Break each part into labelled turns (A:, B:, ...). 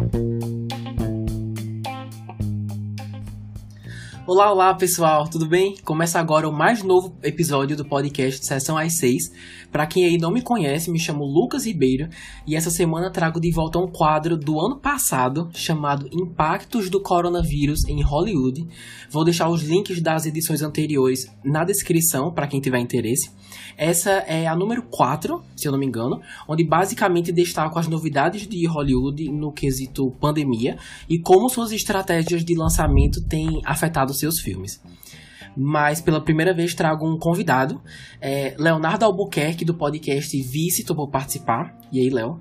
A: thank you Olá, olá pessoal, tudo bem? Começa agora o mais novo episódio do podcast Sessão às 6. Para quem aí não me conhece, me chamo Lucas Ribeiro e essa semana trago de volta um quadro do ano passado chamado Impactos do Coronavírus em Hollywood. Vou deixar os links das edições anteriores na descrição para quem tiver interesse. Essa é a número 4, se eu não me engano, onde basicamente destaco as novidades de Hollywood no quesito pandemia e como suas estratégias de lançamento têm afetado seus filmes. Mas pela primeira vez trago um convidado, é Leonardo Albuquerque, do podcast Vice, topou participar. E aí, Léo?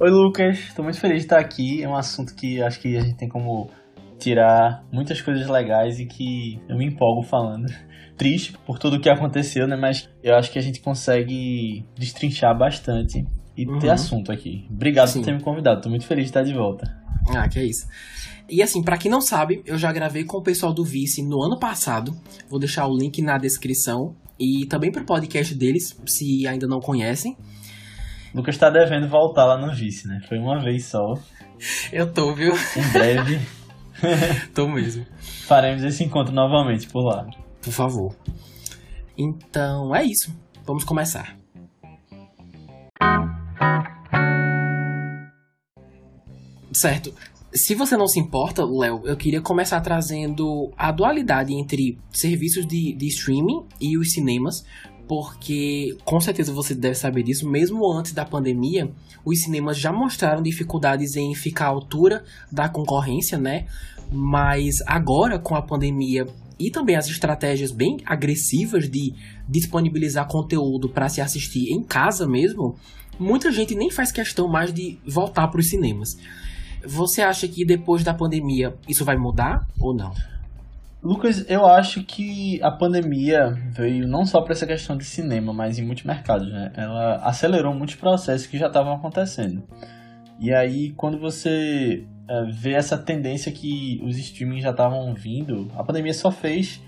B: Oi, Lucas. Estou muito feliz de estar aqui. É um assunto que acho que a gente tem como tirar muitas coisas legais e que eu me empolgo falando. Triste por tudo o que aconteceu, né? Mas eu acho que a gente consegue destrinchar bastante e uhum. ter assunto aqui. Obrigado Sim. por ter me convidado. Estou muito feliz de estar de volta.
A: Ah, que é isso. E assim, para quem não sabe, eu já gravei com o pessoal do Vice no ano passado. Vou deixar o link na descrição e também pro podcast deles, se ainda não conhecem.
B: Lucas tá devendo voltar lá no Vice, né? Foi uma vez só.
A: Eu tô, viu?
B: Em breve.
A: tô mesmo.
B: Faremos esse encontro novamente por lá.
A: Por favor. Então é isso. Vamos começar. Certo. Se você não se importa, Léo, eu queria começar trazendo a dualidade entre serviços de, de streaming e os cinemas, porque com certeza você deve saber disso, mesmo antes da pandemia, os cinemas já mostraram dificuldades em ficar à altura da concorrência, né? Mas agora, com a pandemia e também as estratégias bem agressivas de disponibilizar conteúdo para se assistir em casa mesmo, muita gente nem faz questão mais de voltar para os cinemas. Você acha que depois da pandemia isso vai mudar ou não?
B: Lucas, eu acho que a pandemia veio não só para essa questão de cinema, mas em muitos mercados, né? Ela acelerou muitos processos que já estavam acontecendo. E aí, quando você é, vê essa tendência que os streamings já estavam vindo, a pandemia só fez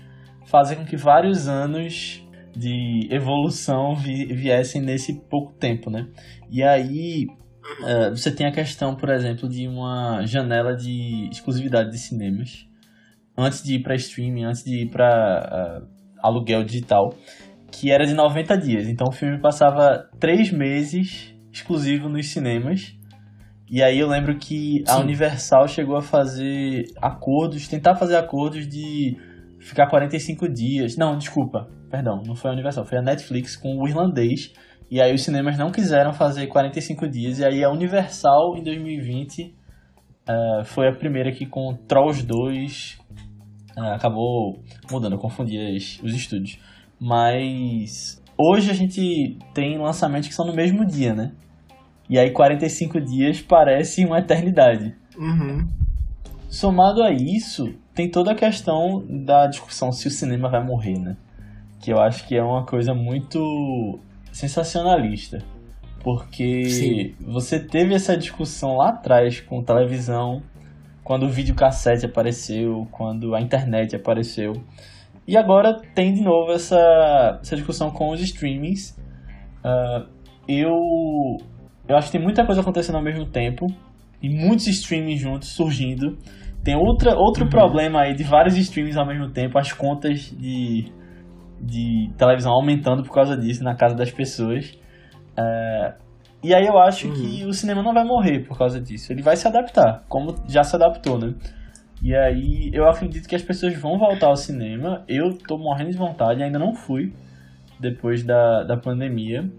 B: fazer com que vários anos de evolução vi viessem nesse pouco tempo, né? E aí, Uh, você tem a questão, por exemplo, de uma janela de exclusividade de cinemas antes de ir para streaming, antes de ir para uh, aluguel digital, que era de 90 dias. Então o filme passava três meses exclusivo nos cinemas. E aí eu lembro que a Universal chegou a fazer acordos, tentar fazer acordos de ficar 45 dias. Não, desculpa, perdão, não foi a Universal, foi a Netflix com o irlandês e aí os cinemas não quiseram fazer 45 dias. E aí a Universal, em 2020, uh, eh, foi a primeira que com Trolls 2 uh, eh, acabou mudando, eu confundi as, os estúdios. Mas hoje a gente tem lançamentos que são no mesmo dia, né? E aí 45 dias parece uma eternidade.
A: Uhum.
B: Somado a isso, tem toda a questão da discussão se o cinema vai morrer, né? Que eu acho que é uma coisa muito sensacionalista. Porque Sim. você teve essa discussão lá atrás com televisão, quando o videocassete apareceu, quando a internet apareceu. E agora tem de novo essa, essa discussão com os streamings. Uh, eu, eu acho que tem muita coisa acontecendo ao mesmo tempo. E muitos streamings juntos surgindo. Tem outra, outro uhum. problema aí de vários streamings ao mesmo tempo. As contas de de televisão aumentando por causa disso na casa das pessoas. É, e aí eu acho uhum. que o cinema não vai morrer por causa disso. Ele vai se adaptar, como já se adaptou, né? E aí eu acredito que as pessoas vão voltar ao cinema. Eu tô morrendo de vontade, ainda não fui depois da, da pandemia.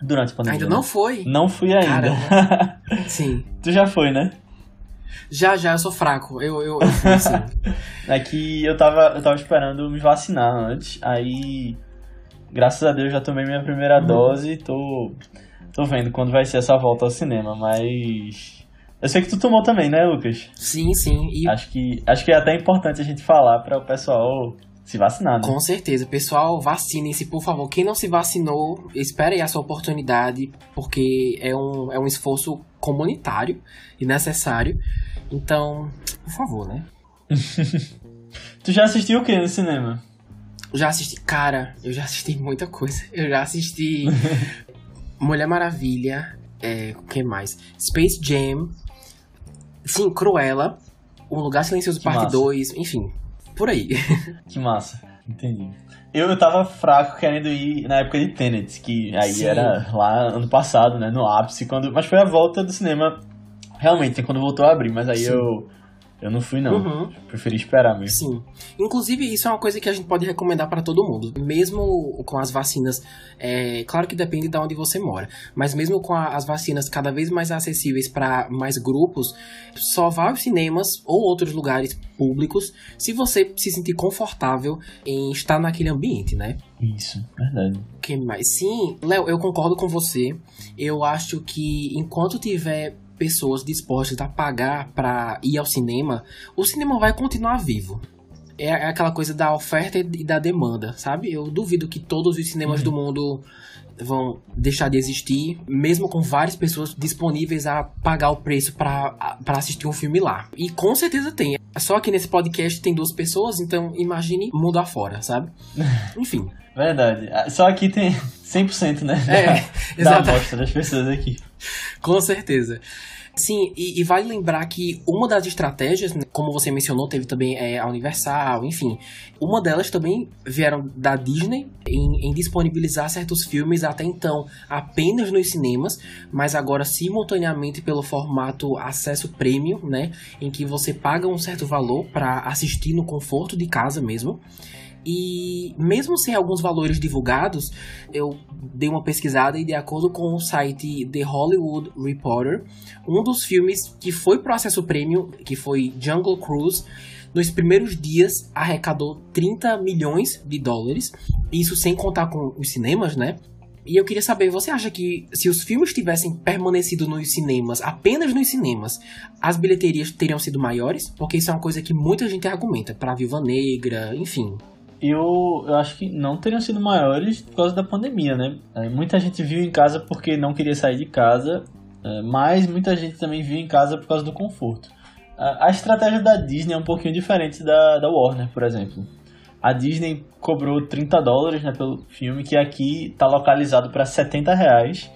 B: Durante a pandemia.
A: Ainda não foi?
B: Não fui ainda.
A: Sim.
B: tu já foi, né?
A: Já, já, eu sou fraco. Eu, eu, eu fui, sim.
B: é que eu tava, eu tava esperando me vacinar antes. Aí, graças a Deus, já tomei minha primeira uhum. dose. Tô, tô vendo quando vai ser essa volta ao cinema, mas. Eu sei que tu tomou também, né, Lucas?
A: Sim, sim.
B: E... Acho, que, acho que é até importante a gente falar para o pessoal se vacinar, né?
A: Com certeza. Pessoal, vacinem-se, por favor. Quem não se vacinou, espere aí a sua oportunidade, porque é um, é um esforço comunitário e necessário. Então, por favor, né?
B: tu já assistiu o que no cinema?
A: Já assisti. Cara, eu já assisti muita coisa. Eu já assisti Mulher Maravilha. É, o que mais? Space Jam. Sim, Cruella, Um Lugar Silencioso
B: Que
A: Parte
B: massa.
A: 2, enfim, por aí.
B: Que massa, entendi. Eu, tava fraco querendo ir na época de Tenet, que aí
A: Sim.
B: era lá ano passado, né, no ápice, quando, mas foi a volta do cinema, realmente, quando voltou a abrir, mas aí
A: Sim.
B: eu, eu não fui não,
A: Uhum.
B: preferi esperar mesmo.
A: Sim. Inclusive, isso é uma coisa que a gente pode recomendar para todo mundo. Mesmo com as vacinas, é, claro que depende de onde você mora, mas mesmo com a- as vacinas cada vez mais acessíveis para mais grupos, só vá aos cinemas ou outros lugares públicos se você se sentir confortável em estar naquele ambiente, né?
B: Isso, verdade.
A: Que mais? Sim, Léo, eu concordo com você. Eu acho que enquanto tiver pessoas dispostas a pagar pra ir ao cinema, o cinema vai continuar vivo. É é aquela coisa da oferta e da demanda, sabe? Eu duvido que todos os cinemas
B: Uhum.
A: do mundo vão deixar de existir, mesmo com várias pessoas disponíveis a pagar o preço pra assistir um filme lá. E com certeza tem. Só que nesse podcast tem duas pessoas, então imagine mundo afora, sabe? Enfim.
B: Verdade. Ah, Só aqui tem 100%, né?
A: É,
B: da
A: exatamente.
B: amostra das pessoas aqui.
A: Com certeza. Sim, e, e vale lembrar que uma das estratégias, né, como você mencionou, teve também é, a Universal, enfim. Uma delas também vieram da Disney em, em disponibilizar certos filmes até então apenas nos cinemas, mas agora simultaneamente pelo formato acesso premium, né? Em que você paga um certo valor para assistir no conforto de casa mesmo. E mesmo sem alguns valores divulgados, eu dei uma pesquisada e de acordo com o site The Hollywood Reporter, um dos filmes que foi pro acesso premium, que foi Jungle Cruise, nos primeiros dias arrecadou 30 milhões de dólares, isso sem contar com os cinemas, né? E eu queria saber, você acha que se os filmes tivessem permanecido nos cinemas, apenas nos cinemas, as bilheterias teriam sido maiores? Porque isso é uma coisa que muita gente argumenta, pra Viva Negra, enfim.
B: Eu, eu acho que não teriam sido maiores por causa da pandemia, né? É, muita gente viu em casa porque não queria sair de casa, é, mas muita gente também viu em casa por causa do conforto. A, estratégia da Disney é um pouquinho diferente da, da Warner, por exemplo. A Disney cobrou 30 dólares né, pelo filme, que aqui está localizado para 70 reais,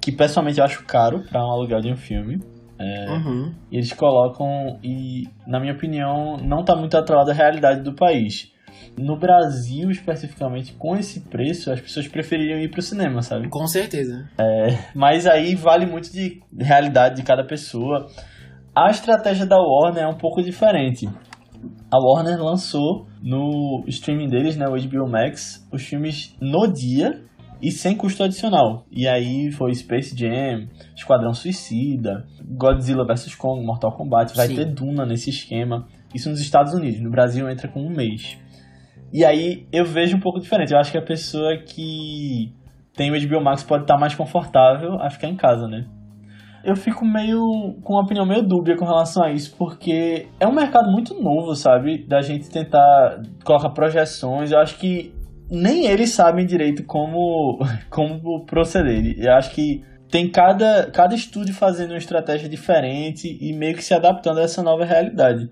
B: que pessoalmente eu acho caro para um aluguel de um filme.
A: Uhum.
B: E eles colocam, e na minha opinião, não está muito atrelado à realidade do país. No Brasil, especificamente, com esse preço, as pessoas prefeririam ir pro cinema, sabe?
A: Com certeza.
B: Mas aí vale muito de realidade de cada pessoa. A estratégia da Warner é um pouco diferente. A Warner lançou no streaming deles, né, o HBO Max, os filmes no dia e sem custo adicional. E aí foi Space Jam, Esquadrão Suicida, Godzilla vs Kong, Mortal Kombat, vai
A: Sim.
B: ter Duna nesse esquema. Isso nos Estados Unidos, no Brasil entra com um mês. E aí eu vejo um pouco diferente. Eu acho que a pessoa que tem o HBO Max pode estar mais confortável a ficar em casa, né? Eu fico meio com uma opinião meio dúbia com relação a isso, porque é um mercado muito novo, sabe? Da gente tentar colocar projeções. Eu acho que nem eles sabem direito como, como proceder. Eu acho que tem cada, cada estúdio fazendo uma estratégia diferente e meio que se adaptando a essa nova realidade.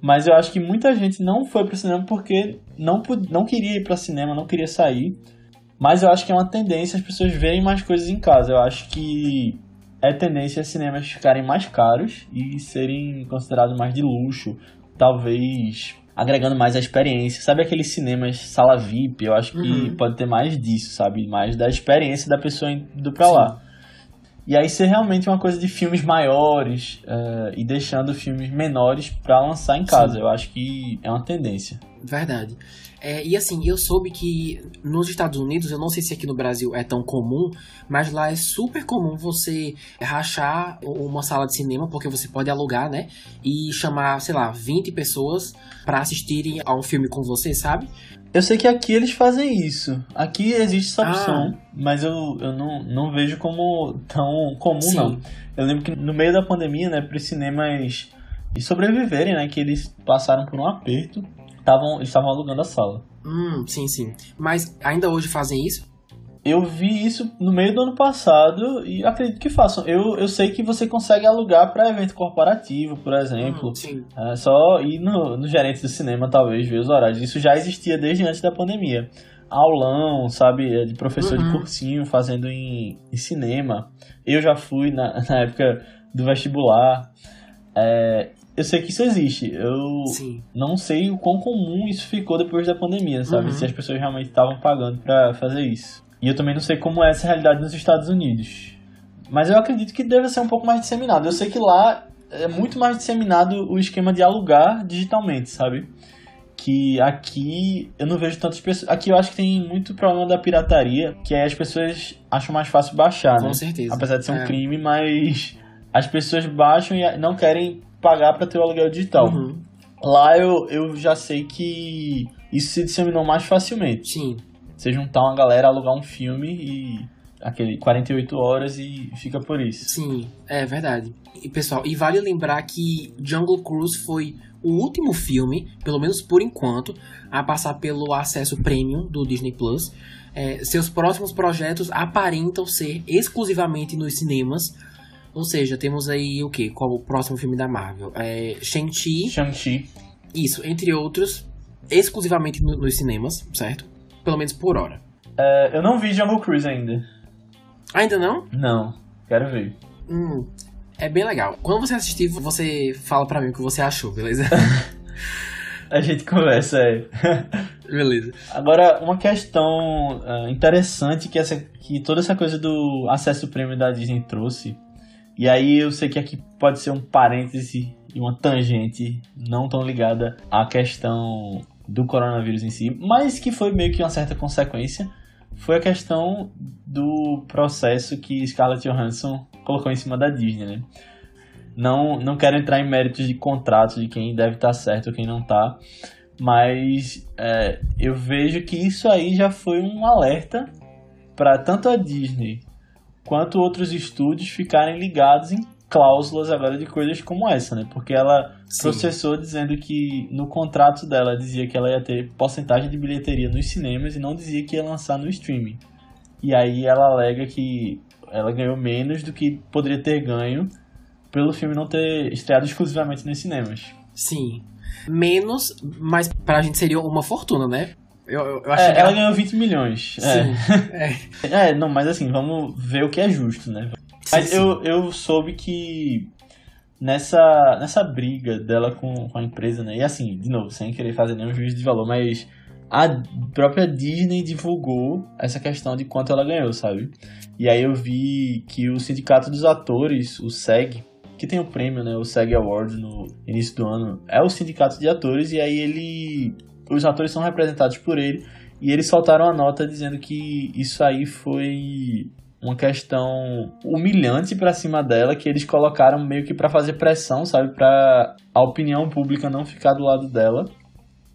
B: Mas eu acho que muita gente não foi pro cinema porque não, não queria ir pro cinema, não queria sair. Mas eu acho que é uma tendência as pessoas verem mais coisas em casa. Eu acho que é tendência os cinemas ficarem mais caros e serem considerados mais de luxo. Talvez agregando mais a experiência. Sabe aqueles cinemas sala VIP? Eu acho que
A: Uhum.
B: pode ter mais disso, sabe? Mais da experiência da pessoa indo pra
A: Sim.
B: lá. E aí ser realmente uma coisa de filmes maiores eh, e deixando filmes menores pra lançar em casa.
A: Sim.
B: Eu acho que é uma tendência.
A: Verdade. É, e assim, eu soube que nos Estados Unidos, eu não sei se aqui no Brasil é tão comum, mas lá é super comum você rachar uma sala de cinema, porque você pode alugar, né? E chamar, sei lá, 20 pessoas pra assistirem a um filme com você, sabe?
B: Eu sei que aqui eles fazem isso. Aqui existe essa
A: Ah.
B: opção, mas eu, eu não, não vejo como tão comum,
A: Sim.
B: não. Eu lembro que no meio da pandemia, né, para os cinemas sobreviverem, né, que eles passaram por um aperto, tavam, eles estavam alugando a sala.
A: Hum, sim, sim. Mas ainda hoje fazem isso?
B: Eu vi isso no meio do ano passado e acredito que façam. Eu, eu sei que você consegue alugar para evento corporativo, por exemplo.
A: Hum, sim.
B: É só ir no, no gerente do cinema, talvez, ver os horários. Isso já existia desde antes da pandemia. Aulão, sabe, é, de professor
A: Uhum.
B: de cursinho fazendo em, em cinema. Eu já fui na, na época do vestibular. É, eu sei que isso existe. Eu
A: Sim.
B: não sei o quão comum isso ficou depois da pandemia, sabe?
A: Uhum.
B: Se as pessoas realmente estavam pagando pra fazer isso. E eu também não sei como é essa realidade nos Estados Unidos. Mas eu acredito que deve ser um pouco mais disseminado. Eu sei que lá é muito mais disseminado o esquema de alugar digitalmente, sabe? Que aqui eu não vejo tantas pessoas. Aqui eu acho que tem muito problema da pirataria, que aí as pessoas acham mais fácil baixar, né?
A: Com certeza.
B: Apesar de ser um
A: É.
B: crime, mas as pessoas baixam e não querem pagar pra ter o aluguel digital.
A: Uhum.
B: Lá eu, eu já sei que isso se disseminou mais facilmente.
A: Sim.
B: Você juntar uma galera, alugar um filme e aquele 48 horas e fica por isso.
A: Sim, é verdade. E pessoal, e vale lembrar que Jungle Cruise foi o último filme, pelo menos por enquanto, a passar pelo acesso premium do Disney Plus. É, seus próximos projetos aparentam ser exclusivamente nos cinemas. Ou seja, temos aí o que? Qual o próximo filme da Marvel? É, Shang-Chi,
B: Shang-Chi.
A: isso, entre outros, exclusivamente no- nos cinemas, certo? Pelo menos por hora.
B: É, eu não vi Jungle Cruise ainda.
A: Ainda não?
B: Não, quero ver.
A: Hum, é bem legal. Quando você assistir, você fala pra mim o que você achou, beleza?
B: A gente conversa, é.
A: beleza.
B: Agora, uma questão ah, interessante que, essa, que toda essa coisa do acesso prêmio da Disney trouxe, e aí eu sei que aqui pode ser um parêntese e uma tangente não tão ligada à questão do coronavírus em si, mas que foi meio que uma certa consequência, foi a questão do processo que Scarlett Johansson colocou em cima da Disney, né? Não, não quero entrar em méritos de contrato de quem deve estar certo ou quem não tá, mas é, eu vejo que isso aí já foi um alerta para tanto a Disney quanto outros estúdios ficarem ligados em cláusulas agora de coisas como essa, né? Porque ela
A: Sim.
B: processou dizendo que no contrato dela dizia que ela ia ter porcentagem de bilheteria nos cinemas e não dizia que ia lançar no streaming. E aí ela alega que ela ganhou menos do que poderia ter ganho pelo filme não ter estreado exclusivamente nos cinemas.
A: Sim. Menos, mas pra gente seria uma fortuna, né? Eu, eu, eu
B: É,
A: que
B: ela ganhou 20 milhões.
A: Sim.
B: É.
A: É.
B: É, não, mas assim, vamos ver o que é justo, né? Mas
A: Sim, sim.
B: eu, eu soube que nessa, nessa briga dela com, com a empresa, né? E assim, de novo, sem querer fazer nenhum juízo de valor, mas a própria Disney divulgou essa questão de quanto ela ganhou, sabe? E aí eu vi que o Sindicato dos Atores, o SEG, que tem o prêmio, né? O SEG Awards no início do ano, é o sindicato de atores, e aí ele. Os atores são representados por ele. E eles soltaram a nota dizendo que isso aí foi uma questão humilhante pra cima dela, que eles colocaram meio que pra fazer pressão, sabe, Pra a opinião pública não ficar do lado dela.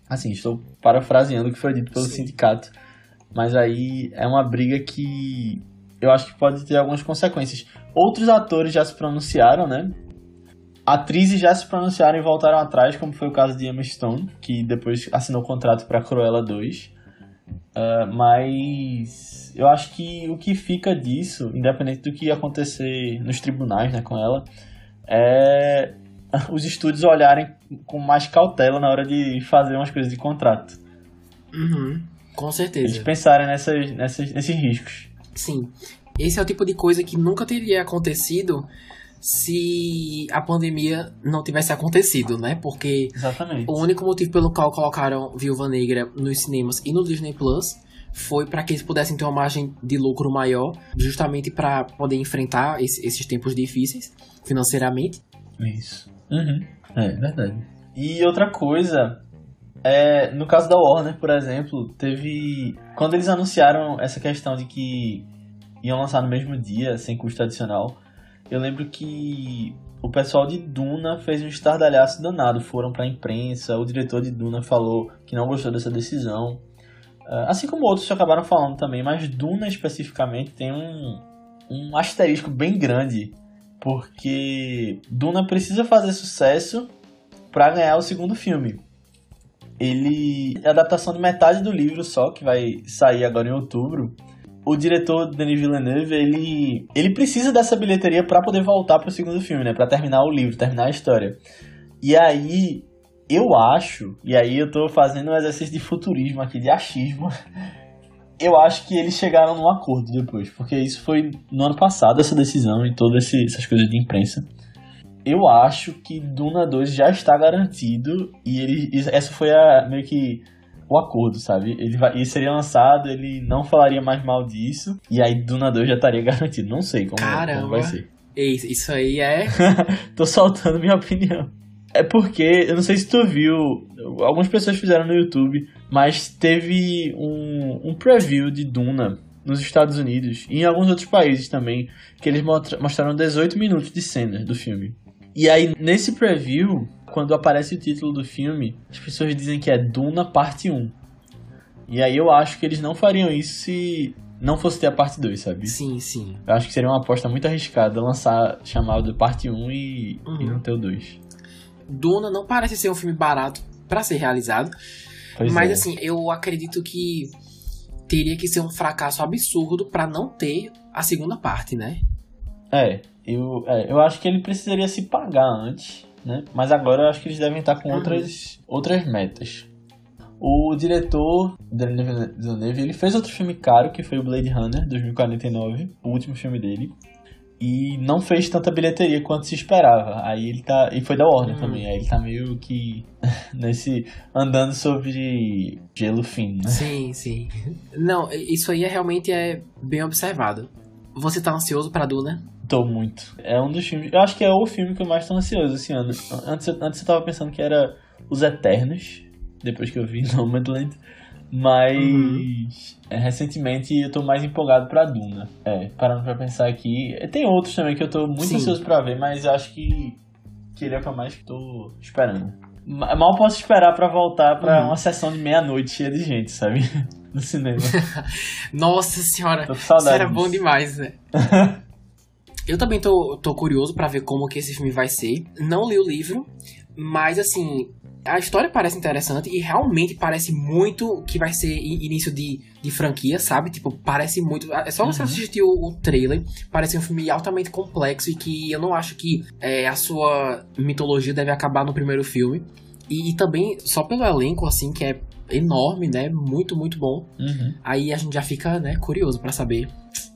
B: Assim, estou parafraseando o que foi dito pelo
A: Sim.
B: sindicato, mas aí é uma briga que eu acho que pode ter algumas consequências. Outros atores já se pronunciaram, né? Atrizes já se pronunciaram e voltaram atrás, como foi o caso de Emma Stone, que depois assinou o contrato para Cruella 2. Ah, mas eu acho que o que fica disso, independente do que acontecer nos tribunais né, com ela, é os estúdios olharem com mais cautela na hora de fazer umas coisas de contrato.
A: Uhum. Com
B: Eles
A: certeza.
B: pensarem nessas, nessas, nesses riscos.
A: Sim. Esse é o tipo de coisa que nunca teria acontecido se a pandemia não tivesse acontecido, né? Porque
B: Exatamente.
A: o único motivo pelo qual colocaram Viúva Negra nos cinemas e no Disney Plus foi para que eles pudessem ter uma margem de lucro maior, justamente para poder enfrentar esse- esses tempos difíceis financeiramente.
B: Isso. Uhum. É verdade. E outra coisa, é, no caso da Warner, por exemplo, teve. Quando eles anunciaram essa questão de que iam lançar no mesmo dia, sem custo adicional, eu lembro que o pessoal de Duna fez um estardalhaço danado. Foram pra imprensa, o diretor de Duna falou que não gostou dessa decisão. Ah, Assim como outros acabaram falando também, mas Duna especificamente tem um, um asterisco bem grande porque Duna precisa fazer sucesso para ganhar o segundo filme. Ele é a adaptação de metade do livro só, que vai sair agora em outubro. O diretor Denis Villeneuve, ele, ele precisa dessa bilheteria para poder voltar pro segundo filme, né? Para terminar o livro, terminar a história. E aí, eu acho, e aí eu tô fazendo um exercício de futurismo aqui, de achismo. Eu acho que eles chegaram num acordo depois, porque isso foi no ano passado, essa decisão e todas essas coisas de imprensa. eu acho que Duna 2 já está garantido e ele essa foi a meio que o acordo, sabe? Ele, vai, ele seria lançado, ele não falaria mais mal disso e aí Duna 2 já estaria garantido. Não sei como, como vai ser.
A: Isso aí é.
B: Tô soltando minha opinião. É porque, eu não sei se tu viu, algumas pessoas fizeram no YouTube, mas teve um, um preview de Duna nos Estados Unidos e em alguns outros países também, que eles mostraram 18 minutos de cena do filme. E aí, nesse preview, quando aparece o título do filme, as pessoas dizem que é Duna Parte 1. E aí eu acho que eles não fariam isso se não fosse ter a parte 2, sabe?
A: Sim, sim.
B: Eu acho que seria uma aposta muito arriscada lançar chamado de parte 1 e, uhum. e não ter o 2.
A: Duna não parece ser um filme barato para ser realizado. Pois mas é. assim, eu acredito que teria que ser um fracasso absurdo para não ter a segunda parte, né?
B: É eu, é, eu acho que ele precisaria se pagar antes, né? Mas agora eu acho que eles devem estar com uhum. outras, outras metas. O diretor, Villeneuve, ele fez outro filme caro, que foi o Blade Runner, 2049, o último filme dele e não fez tanta bilheteria quanto se esperava. Aí ele tá. E foi da Warner hum. também. Aí ele tá meio que nesse. andando sobre gelo fino, né?
A: Sim, sim. Não, isso aí é, realmente é bem observado. Você tá ansioso pra Duna?
B: Tô muito. É um dos filmes. Eu acho que é o filme que eu mais tô ansioso esse ano. Antes, antes eu tava pensando que era Os Eternos. Depois que eu vi Nomadland. Mas uhum. é, recentemente eu tô mais empolgado pra Duna. É, parando pra pensar aqui. Tem outros também que eu tô muito Sim. ansioso pra ver, mas acho que, que ele é o que eu mais tô esperando. Mal posso esperar para voltar para uhum. uma sessão de meia-noite cheia de gente, sabe? No cinema.
A: Nossa senhora, isso era bom demais, né? Eu também tô, tô curioso para ver como que esse filme vai ser. Não li o livro, mas assim, a história parece interessante e realmente parece muito que vai ser início de, de franquia, sabe? Tipo, parece muito. É só você uhum. assistir o, o, trailer, parece um filme altamente complexo e que eu não acho que é, a sua mitologia deve acabar no primeiro filme. E, e, também, só pelo elenco, assim, que é enorme, né? Muito, muito bom.
B: Uhum.
A: Aí a gente já fica, né, curioso para saber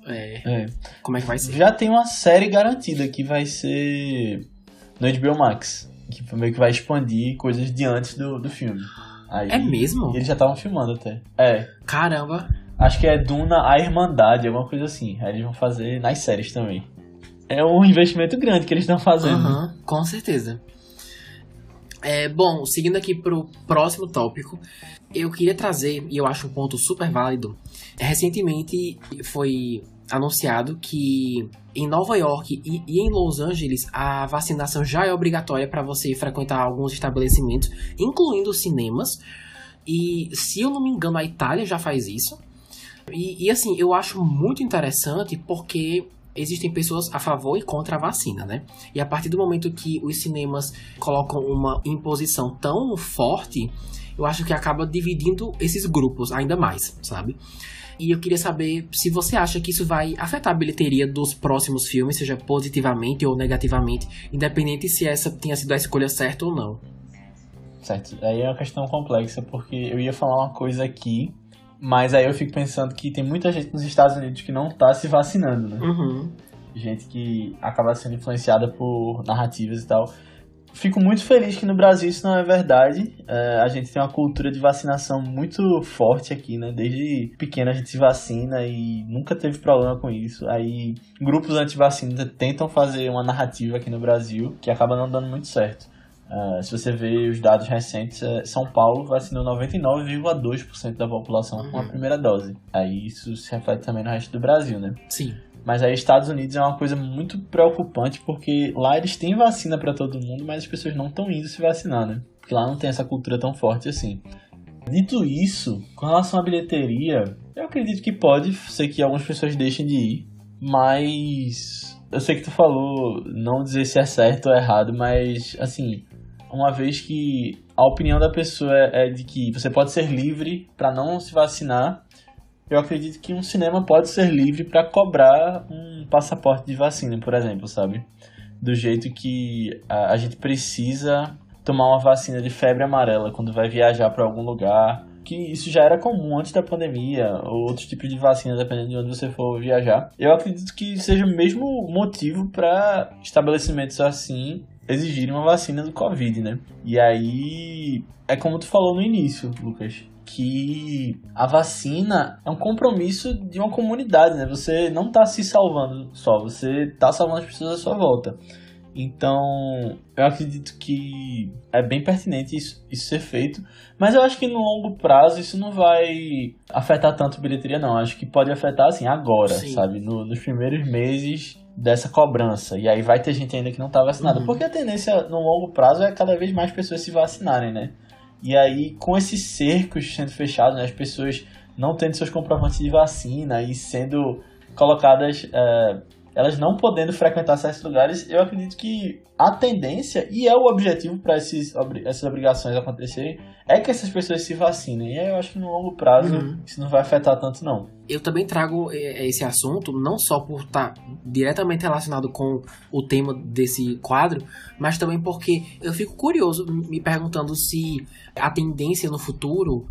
A: é, é. como é que vai ser.
B: Já tem uma série garantida que vai ser no HBO Max que meio que vai expandir coisas de antes do, do filme. Aí,
A: é mesmo?
B: eles já estavam filmando até. É.
A: Caramba.
B: Acho que é Duna a Irmandade, alguma coisa assim. Aí eles vão fazer nas séries também. É um investimento grande que eles estão fazendo.
A: Uhum, com certeza. É, bom, seguindo aqui pro próximo tópico, eu queria trazer, e eu acho um ponto super válido. Recentemente foi anunciado que em Nova York e, e, em Los Angeles a vacinação já é obrigatória para você frequentar alguns estabelecimentos, incluindo cinemas. E se eu não me engano, a Itália já faz isso. E, e assim, eu acho muito interessante porque existem pessoas a favor e contra a vacina, né? E a partir do momento que os cinemas colocam uma imposição tão forte, eu acho que acaba dividindo esses grupos ainda mais, sabe? E eu queria saber se você acha que isso vai afetar a bilheteria dos próximos filmes, seja positivamente ou negativamente, independente se essa tenha sido a escolha certa ou não.
B: Certo. Aí é uma questão complexa, porque eu ia falar uma coisa aqui, mas aí eu fico pensando que tem muita gente nos Estados Unidos que não tá se vacinando, né?
A: Uhum.
B: Gente que acaba sendo influenciada por narrativas e tal fico muito feliz que no Brasil isso não é verdade. É, a gente tem uma cultura de vacinação muito forte aqui, né? Desde pequeno a gente se vacina e nunca teve problema com isso. Aí grupos anti-vacina tentam fazer uma narrativa aqui no Brasil que acaba não dando muito certo. Uh, se você ver os dados recentes, é, São Paulo vacinou 99,2% da população uhum. com a uhum. primeira dose. Aí isso se reflete também no resto do Brasil, né?
A: Sim.
B: Mas aí Estados Unidos é uma coisa muito preocupante porque lá eles têm vacina para todo mundo, mas as pessoas não estão indo se vacinar, né? Porque lá não tem essa cultura tão forte assim. Dito isso, com relação à bilheteria, eu acredito que pode ser que algumas pessoas deixem de ir, mas eu sei que tu falou não dizer se é certo ou errado, mas assim, uma vez que a opinião da pessoa é de que você pode ser livre para não se vacinar, eu acredito que um cinema pode ser livre para cobrar um passaporte de vacina, por exemplo, sabe? Do jeito que a, a gente precisa tomar uma vacina de febre amarela quando vai viajar para algum lugar, que isso já era comum antes da pandemia, ou outros tipos de vacina, dependendo de onde você for viajar. Eu acredito que seja o mesmo motivo para estabelecimentos assim exigirem uma vacina do Covid, né? E aí, é como tu falou no início, Lucas, que a vacina é um compromisso de uma comunidade, né? Você não está se salvando só, você está salvando as pessoas à sua volta. Então, eu acredito que é bem pertinente isso, isso, ser feito. Mas eu acho que no longo prazo isso não vai afetar tanto a bilheteria, não. Acho que pode afetar, assim, agora, Sim. sabe? No, nos primeiros meses dessa cobrança. E aí vai ter gente ainda que não tá vacinada. Uhum. Porque a tendência no longo prazo é cada vez mais pessoas se vacinarem, né? E aí, com esses cercos sendo fechados, né, as pessoas não tendo seus comprovantes de vacina e sendo colocadas é, elas não podendo frequentar certos lugares, eu acredito que a tendência, e é o objetivo para essas obrigações acontecerem, é que essas pessoas se vacinem. E aí eu acho que no longo prazo uhum. isso não vai afetar tanto, não.
A: Eu também trago é, é, esse assunto, não só por estar tá diretamente relacionado com o tema desse quadro, mas também porque eu fico curioso me perguntando se a tendência no futuro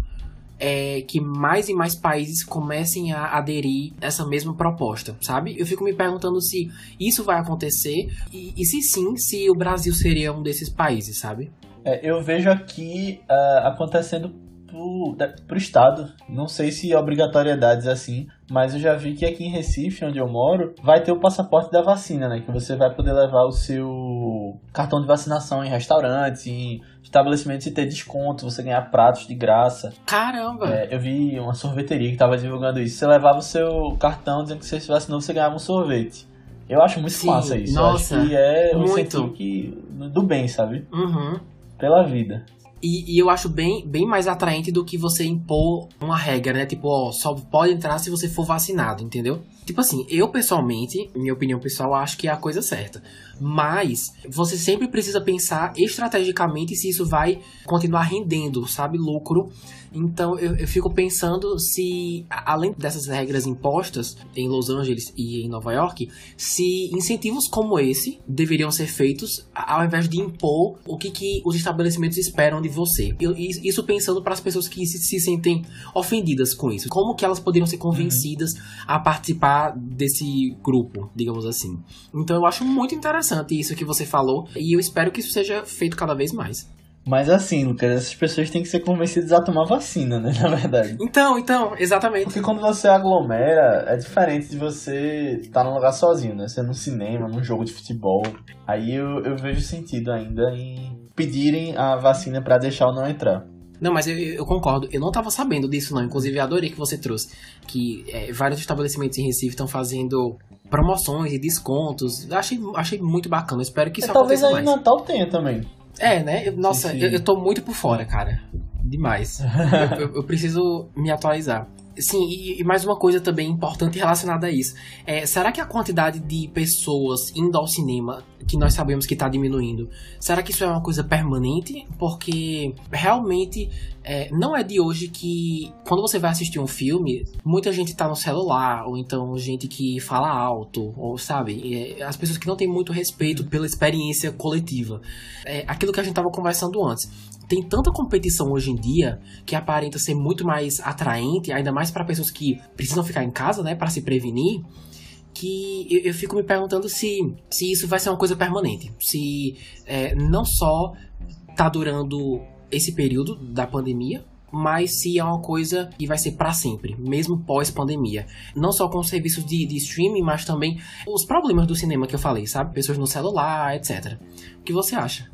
A: é, que mais e mais países comecem a aderir essa mesma proposta, sabe? Eu fico me perguntando se isso vai acontecer e, e se sim, se o Brasil seria um desses países, sabe?
B: É, eu vejo aqui uh, acontecendo pro, pro estado. Não sei se obrigatoriedades assim, mas eu já vi que aqui em Recife, onde eu moro, vai ter o passaporte da vacina, né? Que você vai poder levar o seu cartão de vacinação em restaurantes, em estabelecimentos e ter desconto, você ganhar pratos de graça.
A: Caramba!
B: É, eu vi uma sorveteria que tava divulgando isso. Você levava o seu cartão dizendo que você se vacinou, você ganhava um sorvete. Eu acho muito Sim, massa isso. Nossa, eu acho que é um muito. que, do bem, sabe?
A: Uhum.
B: Pela vida.
A: E, e, eu acho bem, bem mais atraente do que você impor uma regra, né? Tipo, ó, só pode entrar se você for vacinado, entendeu? Tipo assim, eu pessoalmente, minha opinião pessoal, acho que é a coisa certa. Mas você sempre precisa pensar estrategicamente se isso vai continuar rendendo, sabe, lucro. Então eu, eu, fico pensando se, além dessas regras impostas em Los Angeles e em Nova York, se incentivos como esse deveriam ser feitos ao invés de impor o que, que os estabelecimentos esperam de você. Eu, isso pensando para as pessoas que se, se, sentem ofendidas com isso. Como que elas poderiam ser convencidas uhum. a participar desse grupo, digamos assim. Então eu acho muito interessante isso que você falou e eu espero que isso seja feito cada vez mais.
B: Mas assim, Lucas, essas pessoas têm que ser convencidas a tomar vacina, né? Na verdade.
A: Então, então, exatamente.
B: Porque quando você aglomera, é diferente de você estar num lugar sozinho, né? Você é num cinema, num jogo de futebol. Aí eu, eu vejo sentido ainda em pedirem a vacina para deixar ou não entrar.
A: Não, mas eu, eu, concordo. Eu não estava sabendo disso, não. Inclusive, adorei que você trouxe. Que é, vários estabelecimentos em Recife estão fazendo promoções e descontos. Achei, achei muito bacana. Espero que isso é,
B: aconteça
A: talvez
B: mais. Talvez aí Natal tenha também.
A: É, né? Nossa, eu, eu tô muito por fora, cara. Demais. eu, eu, eu preciso me atualizar. Sim, e, e, mais uma coisa também importante relacionada a isso. É, será que a quantidade de pessoas indo ao cinema, que nós sabemos que está diminuindo, será que isso é uma coisa permanente? Porque realmente é, não é de hoje que quando você vai assistir um filme, muita gente está no celular, ou então gente que fala alto, ou sabe, é, as pessoas que não têm muito respeito pela experiência coletiva. É, aquilo que a gente estava conversando antes tem tanta competição hoje em dia que aparenta ser muito mais atraente, ainda mais para pessoas que precisam ficar em casa, né, para se prevenir, que eu, eu, fico me perguntando se, se isso vai ser uma coisa permanente. Se é, não só tá durando esse período da pandemia, mas se é uma coisa que vai ser para sempre, mesmo pós-pandemia. Não só com os serviços de, de, streaming, mas também os problemas do cinema que eu falei, sabe? Pessoas no celular, etc. O que você acha?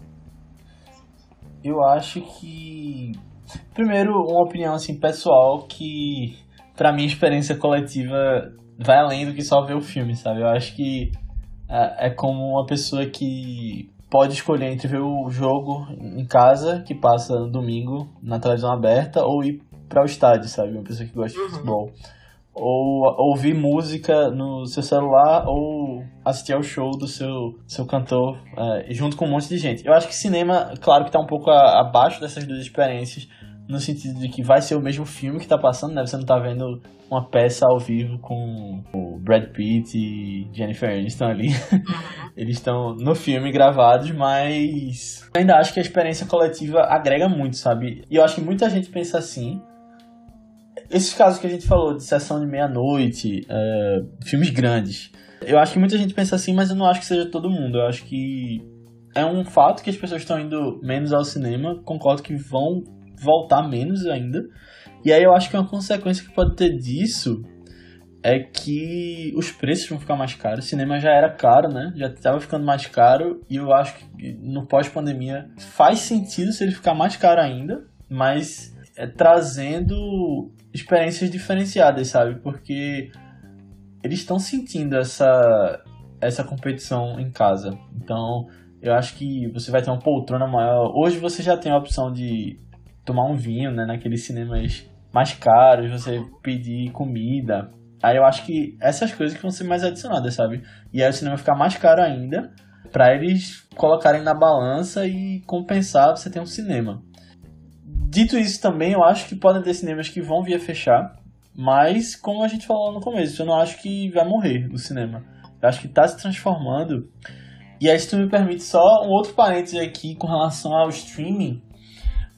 B: Eu acho que. Primeiro, uma opinião assim pessoal que, pra minha experiência coletiva, vai além do que só ver o filme, sabe? Eu acho que é, é como uma pessoa que pode escolher entre ver o jogo em casa, que passa no domingo na televisão aberta, ou ir para o estádio, sabe? Uma pessoa que gosta de uhum. Ou ouvir música no seu celular ou assistir ao show do seu, seu cantor é, junto com um monte de gente. Eu acho que cinema, claro que está um pouco a, abaixo dessas duas experiências, no sentido de que vai ser o mesmo filme que está passando, né? Você não está vendo uma peça ao vivo com o Brad Pitt e Jennifer Aniston ali. Eles estão no filme gravados, mas ainda acho que a experiência coletiva agrega muito, sabe? E eu acho que muita gente pensa assim, esses casos que a gente falou de sessão de meia-noite, é, filmes grandes. Eu acho que muita gente pensa assim, mas eu não acho que seja todo mundo. Eu acho que é um fato que as pessoas estão indo menos ao cinema. Concordo que vão voltar menos ainda. E aí eu acho que uma consequência que pode ter disso é que os preços vão ficar mais caros. O cinema já era caro, né? Já estava ficando mais caro. E eu acho que no pós-pandemia faz sentido se ele ficar mais caro ainda. Mas é, trazendo experiências diferenciadas, sabe? Porque eles estão sentindo essa, essa competição em casa. Então, eu acho que você vai ter uma poltrona maior. Hoje você já tem a opção de tomar um vinho, né? Naqueles cinemas mais caros, você pedir comida. Aí eu acho que essas coisas que vão ser mais adicionadas, sabe? E aí o cinema ficar mais caro ainda, para eles colocarem na balança e compensar você ter um cinema. Dito isso também, eu acho que podem ter cinemas que vão vir a fechar, mas como a gente falou no começo, eu não acho que vai morrer o cinema. Eu acho que está se transformando. E aí, se tu me permite só um outro parênteses aqui com relação ao streaming,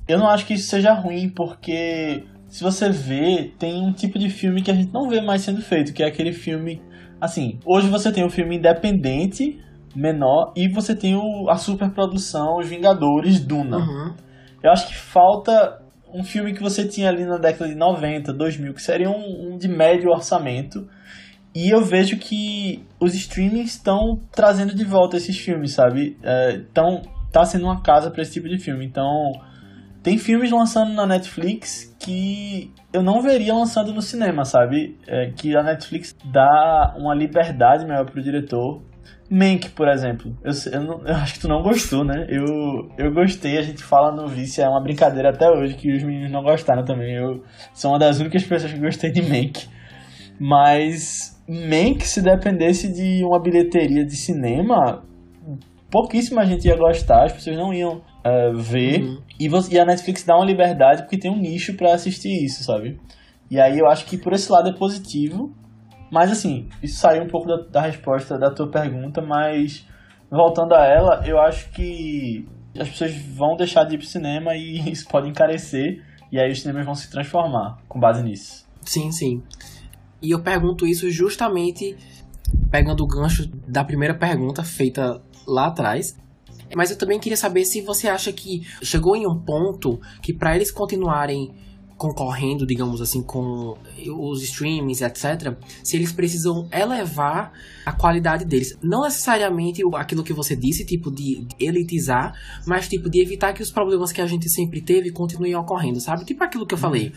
B: eu não acho que isso seja ruim, porque se você vê, tem um tipo de filme que a gente não vê mais sendo feito, que é aquele filme. Assim, hoje você tem um filme independente, menor, e você tem o, a superprodução, Os Vingadores, Duna.
A: Uhum.
B: Eu acho que falta um filme que você tinha ali na década de 90, 2000, que seria um, um de médio orçamento. E eu vejo que os streamings estão trazendo de volta esses filmes, sabe? Então, tá sendo uma casa para esse tipo de filme. Então, tem filmes lançando na Netflix que eu não veria lançando no cinema, sabe? É, que a Netflix dá uma liberdade maior pro diretor. Mank, por exemplo. Eu, eu, não, eu, acho que tu não gostou, né? Eu, eu gostei, a gente fala no Vice, é uma brincadeira até hoje que os meninos não gostaram também. Eu sou uma das únicas pessoas que gostei de Mank. Mas Mank, se dependesse de uma bilheteria de cinema, pouquíssima gente ia gostar, as pessoas não iam uh, ver. Uhum. E, você, e a Netflix dá uma liberdade porque tem um nicho para assistir isso, sabe? E aí eu acho que por esse lado é positivo. Mas assim, isso saiu um pouco da, da resposta da tua pergunta, mas voltando a ela, eu acho que as pessoas vão deixar de ir pro cinema e isso pode encarecer. E aí os cinemas vão se transformar com base nisso.
A: Sim, sim. E eu pergunto isso justamente pegando o gancho da primeira pergunta feita lá atrás, mas eu também queria saber se você acha que chegou em um ponto que para eles continuarem concorrendo, digamos assim, com os streamings, etc., se eles precisam elevar a qualidade deles. Não necessariamente aquilo que você disse, tipo de elitizar, mas tipo de evitar que os problemas que a gente sempre teve continuem ocorrendo, sabe? Tipo aquilo que eu falei.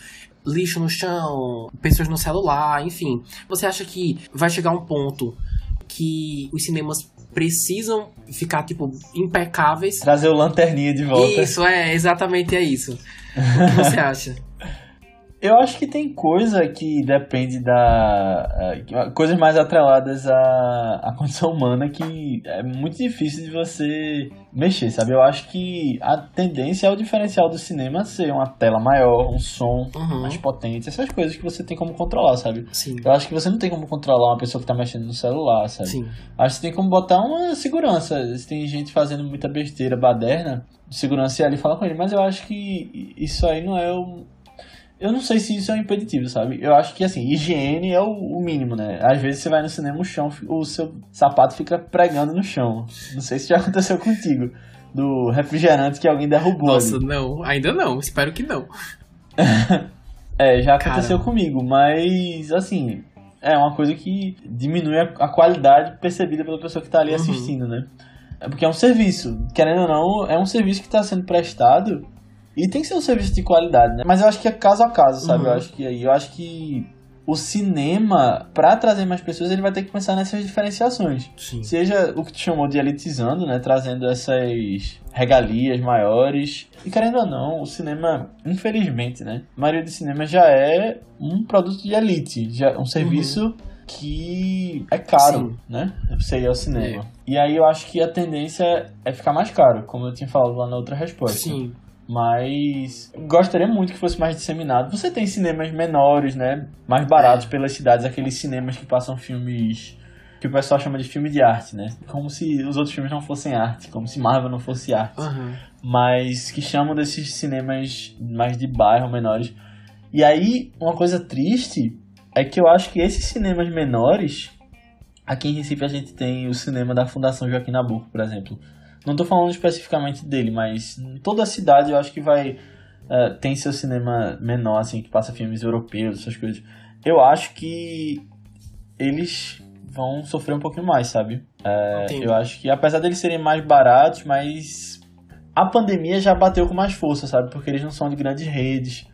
A: Lixo no chão, pessoas no celular, enfim. Você acha que vai chegar um ponto que os cinemas precisam ficar, tipo, impecáveis.
B: Trazer o lanterninha de volta.
A: Isso, é, exatamente é isso. O que você acha?
B: Eu acho que tem coisa que depende da. Uh, coisas mais atreladas à, à condição humana que é muito difícil de você mexer, sabe? Eu acho que a tendência é o diferencial do cinema ser uma tela maior, um som uhum. mais potente, essas coisas que você tem como controlar, sabe?
A: Sim.
B: Eu acho que você não tem como controlar uma pessoa que tá mexendo no celular, sabe?
A: Sim.
B: Acho que você tem como botar uma segurança. Se tem gente fazendo muita besteira baderna, segurança e ali fala com ele, mas eu acho que isso aí não é o eu não sei se isso é um impeditivo, sabe? Eu acho que, assim, higiene é o, o, mínimo, né? Às vezes você vai no cinema, o chão, o seu sapato fica pregando no chão. Não sei se já aconteceu contigo. Do refrigerante que alguém derrubou.
A: Nossa,
B: ali.
A: não, ainda não. Espero que não.
B: é, já aconteceu Caramba. comigo, mas, assim, é uma coisa que diminui a, qualidade percebida pela pessoa que tá ali uhum. assistindo, né? É porque é um serviço. Querendo ou não, é um serviço que está sendo prestado e tem que ser um serviço de qualidade, né? Mas eu acho que é caso a caso, sabe? Uhum. Eu acho que eu acho que o cinema, para trazer mais pessoas, ele vai ter que pensar nessas diferenciações.
A: Sim.
B: Seja o que tu chamou de elitizando, né? Trazendo essas regalias maiores. E querendo ou não, o cinema, infelizmente, né? A maioria do cinema já é um produto de elite, já um serviço uhum. que é caro, Sim. né? Você ir ao cinema. É. E aí eu acho que a tendência é ficar mais caro, como eu tinha falado lá na outra resposta.
A: Sim.
B: Mas gostaria muito que fosse mais disseminado. Você tem cinemas menores, né? Mais baratos é. pelas cidades, aqueles cinemas que passam filmes que o pessoal chama de filme de arte, né? Como se os outros filmes não fossem arte, como se Marvel não fosse arte.
A: Uhum.
B: Mas que chamam desses cinemas mais de bairro, menores. E aí, uma coisa triste é que eu acho que esses cinemas menores, aqui em Recife a gente tem o cinema da Fundação Joaquim Nabuco, por exemplo. Não estou falando especificamente dele, mas toda a cidade eu acho que vai uh, tem seu cinema menor, assim, que passa filmes europeus, essas coisas. Eu acho que eles vão sofrer um pouquinho mais, sabe? É, eu acho que apesar deles serem mais baratos, mas a pandemia já bateu com mais força, sabe? Porque eles não são de grandes redes.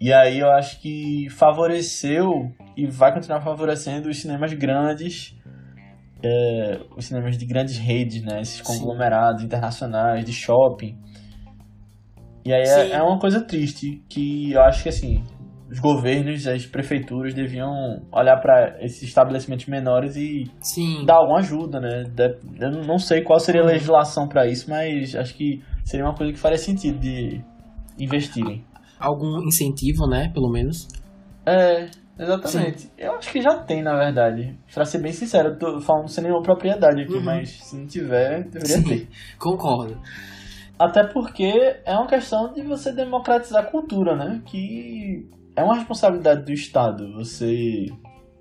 B: E aí eu acho que favoreceu e vai continuar favorecendo os cinemas grandes, é, os cinemas de grandes redes, né? Esses conglomerados Sim. internacionais, de shopping. E aí é, é, uma coisa triste, que eu acho que assim, os governos, as prefeituras deviam olhar para esses estabelecimentos menores e
A: Sim.
B: dar alguma ajuda, né? Eu não sei qual seria a uhum. legislação para isso, mas acho que seria uma coisa que faria sentido de investirem
A: algum incentivo, né? Pelo menos.
B: É, exatamente. Sim. Eu acho que já tem, na verdade. Pra ser bem sincero, eu tô falando sem nenhuma propriedade aqui, uhum. mas se não tiver, deveria Sim, ter.
A: Concordo.
B: Até porque é uma questão de você democratizar a cultura, né? Que é uma responsabilidade do Estado você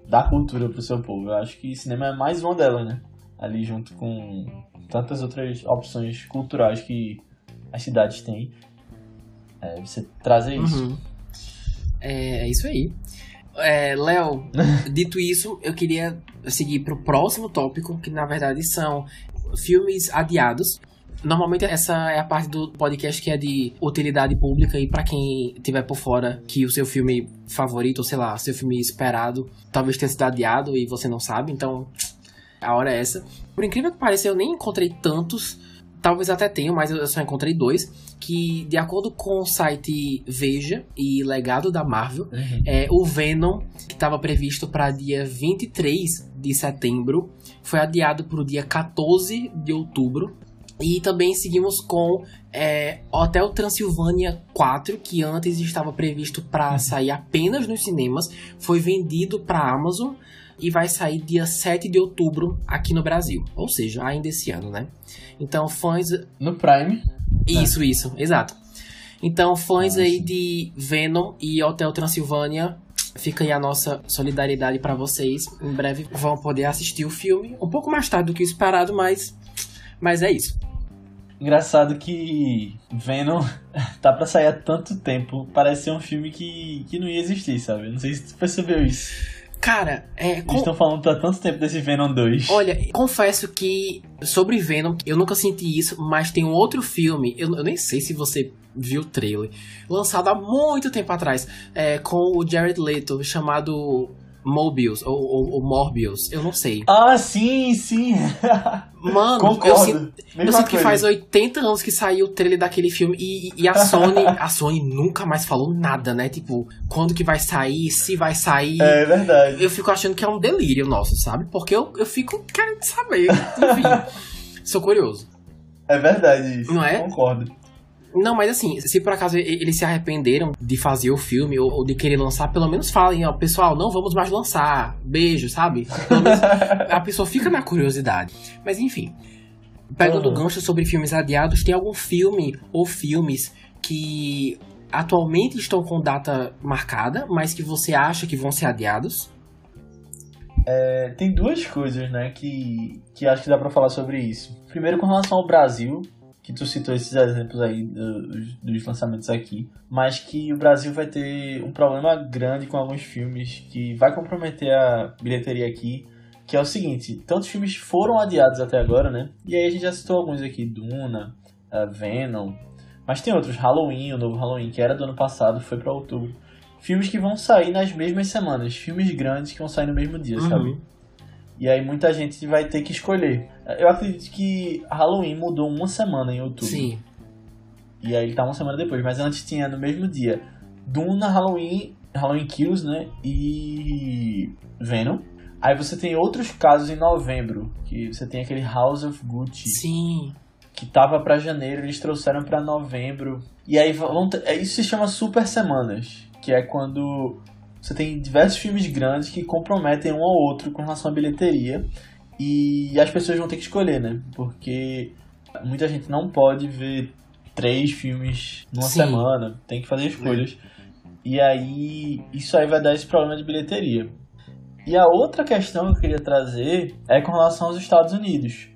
B: dar cultura pro seu povo. Eu acho que cinema é mais uma delas, né? Ali junto com tantas outras opções culturais que as cidades têm. É, você trazer isso. Uhum.
A: É, é isso aí. É, Léo, dito isso, eu queria seguir para o próximo tópico, que na verdade são filmes adiados. Normalmente essa é a parte do podcast que é de utilidade pública e para quem tiver por fora que o seu filme favorito, ou sei lá, seu filme esperado, talvez tenha sido adiado e você não sabe, então a hora é essa. Por incrível que pareça, eu nem encontrei tantos Talvez até tenha, mas eu só encontrei dois. Que, de acordo com o site Veja e Legado da Marvel, uhum. é, o Venom, que estava previsto para dia 23 de setembro, foi adiado para o dia 14 de outubro. E também seguimos com é, Hotel Transilvânia 4, que antes estava previsto para uhum. sair apenas nos cinemas, foi vendido para Amazon e vai sair dia 7 de outubro aqui no Brasil. Ou seja, ainda esse ano, né? Então, fãs.
B: No Prime.
A: Isso, né? isso, exato. Então, fãs aí de Venom e Hotel Transilvânia, fica aí a nossa solidariedade para vocês. Em breve vão poder assistir o filme. Um pouco mais tarde do que esperado, mas, mas é isso.
B: Engraçado que Venom tá pra sair há tanto tempo. Parece ser um filme que, que não ia existir, sabe? Não sei se tu percebeu isso.
A: Cara, é.
B: Com... estão falando há tanto tempo desse Venom 2.
A: Olha, confesso que sobre Venom, eu nunca senti isso, mas tem um outro filme, eu, eu nem sei se você viu o trailer, lançado há muito tempo atrás, é, com o Jared Leto, chamado Mobius ou, ou, ou, Morbius, eu não sei.
B: Ah, sim, sim.
A: Mano, Concordo. eu sinto, eu sinto que faz 80 anos que saiu o trailer daquele filme e, e, a Sony, a Sony nunca mais falou nada, né? Tipo, quando que vai sair, se vai sair.
B: É verdade.
A: Eu fico achando que é um delírio nosso, sabe? Porque eu, eu fico querendo saber. Enfim, sou curioso.
B: É verdade isso.
A: Não é?
B: Concordo.
A: Não, mas assim, se por acaso eles se arrependeram de fazer o filme ou, ou de querer lançar, pelo menos falem, ó, pessoal, não vamos mais lançar. Beijo, sabe? Menos, a pessoa fica na curiosidade. Mas enfim. Pegando uhum. gancho sobre filmes adiados, tem algum filme ou filmes que atualmente estão com data marcada, mas que você acha que vão ser adiados?
B: É, tem duas coisas, né, que, que acho que dá para falar sobre isso. Primeiro, com relação ao Brasil, que tu citou esses exemplos aí dos, dos, lançamentos aqui, mas que o Brasil vai ter um problema grande com alguns filmes que vai comprometer a bilheteria aqui, que é o seguinte, tantos filmes foram adiados até agora, né? E aí a gente já citou alguns aqui, Duna, uh, Venom, mas tem outros, Halloween, o novo Halloween, que era do ano passado, foi para outubro. Filmes que vão sair nas mesmas semanas, filmes grandes que vão sair no mesmo dia, uhum. sabe? E aí muita gente vai ter que escolher. Eu acredito que Halloween mudou uma semana em outubro.
A: Sim.
B: E aí ele tá uma semana depois, mas antes tinha no mesmo dia Duna, Halloween, Halloween Kills, né? E Venom. Aí você tem outros casos em novembro, que você tem aquele House of Gucci.
A: Sim.
B: Que tava para janeiro, eles trouxeram para novembro. E aí vão é, isso se chama super semanas, que é quando você tem diversos filmes grandes que comprometem um ao outro com relação à bilheteria. E as pessoas vão ter que escolher, né? Porque muita gente não pode ver três filmes numa Sim. semana, tem que fazer escolhas. E aí, isso aí vai dar esse problema de bilheteria. E a outra questão que eu queria trazer é com relação aos Estados Unidos.